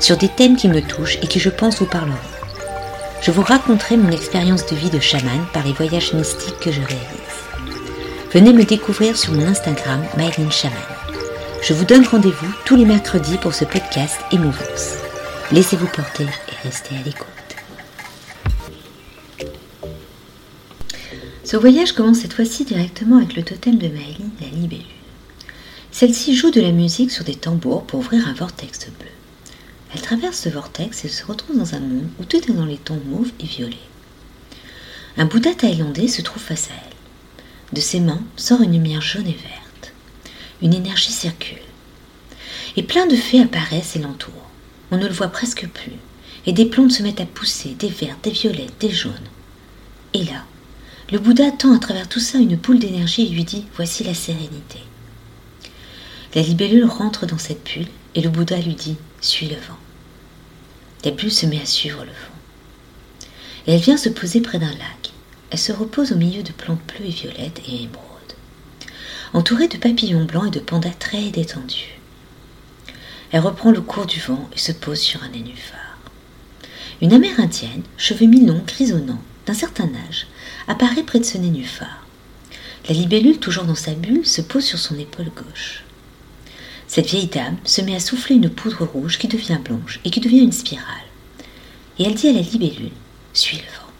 sur des thèmes qui me touchent et qui je pense vous parleront. Je vous raconterai mon expérience de vie de chaman par les voyages mystiques que je réalise. Venez me découvrir sur mon Instagram Myline Chaman. Je vous donne rendez-vous tous les mercredis pour ce podcast Émouvance. Laissez-vous porter et restez à l'écoute. Ce voyage commence cette fois-ci directement avec le totem de Maëline, la libellule. Celle-ci joue de la musique sur des tambours pour ouvrir un vortex bleu. Elle traverse ce vortex et se retrouve dans un monde où tout est dans les tons mauves et violets. Un Bouddha thaïlandais se trouve face à elle. De ses mains sort une lumière jaune et verte. Une énergie circule. Et plein de fées apparaissent et l'entourent. On ne le voit presque plus. Et des plantes se mettent à pousser, des vertes, des violettes, des jaunes. Et là, le Bouddha tend à travers tout ça une boule d'énergie et lui dit Voici la sérénité. La libellule rentre dans cette bulle et le Bouddha lui dit Suis le vent. La bulle se met à suivre le vent. Elle vient se poser près d'un lac. Elle se repose au milieu de plantes bleues et violettes et émeraudes, entourée de papillons blancs et de pandas très détendus. Elle reprend le cours du vent et se pose sur un nénuphar. Une amérindienne, cheveux mi-longs, grisonnants, d'un certain âge, apparaît près de ce nénuphar. La libellule, toujours dans sa bulle, se pose sur son épaule gauche. Cette vieille dame se met à souffler une poudre rouge qui devient blanche et qui devient une spirale. Et elle dit à la libellule Suis le vent.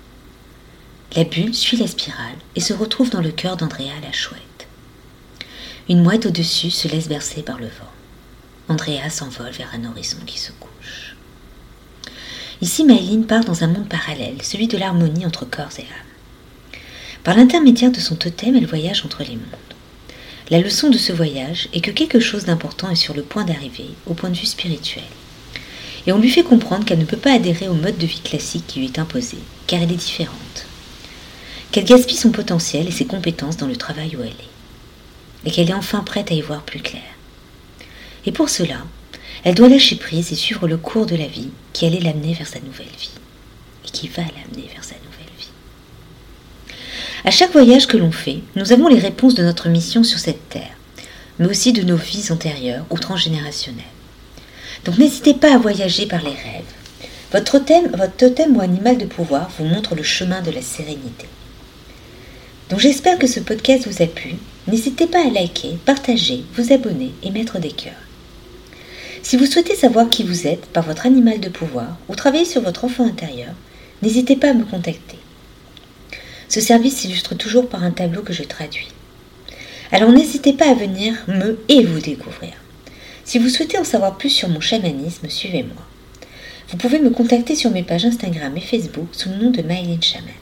La bulle suit la spirale et se retrouve dans le cœur d'Andrea la chouette. Une mouette au-dessus se laisse bercer par le vent. Andrea s'envole vers un horizon qui se couche. Ici, Maëline part dans un monde parallèle, celui de l'harmonie entre corps et âme. Par l'intermédiaire de son totem, elle voyage entre les mondes. La leçon de ce voyage est que quelque chose d'important est sur le point d'arriver au point de vue spirituel. Et on lui fait comprendre qu'elle ne peut pas adhérer au mode de vie classique qui lui est imposé, car elle est différente. Qu'elle gaspille son potentiel et ses compétences dans le travail où elle est. Et qu'elle est enfin prête à y voir plus clair. Et pour cela, elle doit lâcher prise et suivre le cours de la vie qui allait l'amener vers sa nouvelle vie. Et qui va l'amener vers sa nouvelle à chaque voyage que l'on fait, nous avons les réponses de notre mission sur cette terre, mais aussi de nos vies antérieures ou transgénérationnelles. Donc n'hésitez pas à voyager par les rêves. Votre totem, votre totem ou animal de pouvoir vous montre le chemin de la sérénité. Donc j'espère que ce podcast vous a plu. N'hésitez pas à liker, partager, vous abonner et mettre des cœurs. Si vous souhaitez savoir qui vous êtes par votre animal de pouvoir ou travailler sur votre enfant intérieur, n'hésitez pas à me contacter. Ce service s'illustre toujours par un tableau que je traduis. Alors n'hésitez pas à venir me et vous découvrir. Si vous souhaitez en savoir plus sur mon chamanisme, suivez-moi. Vous pouvez me contacter sur mes pages Instagram et Facebook sous le nom de Mylene Chaman.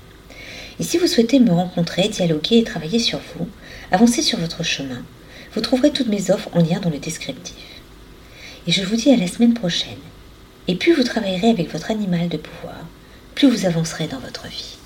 Et si vous souhaitez me rencontrer, dialoguer et travailler sur vous, avancer sur votre chemin, vous trouverez toutes mes offres en lien dans le descriptif. Et je vous dis à la semaine prochaine. Et plus vous travaillerez avec votre animal de pouvoir, plus vous avancerez dans votre vie.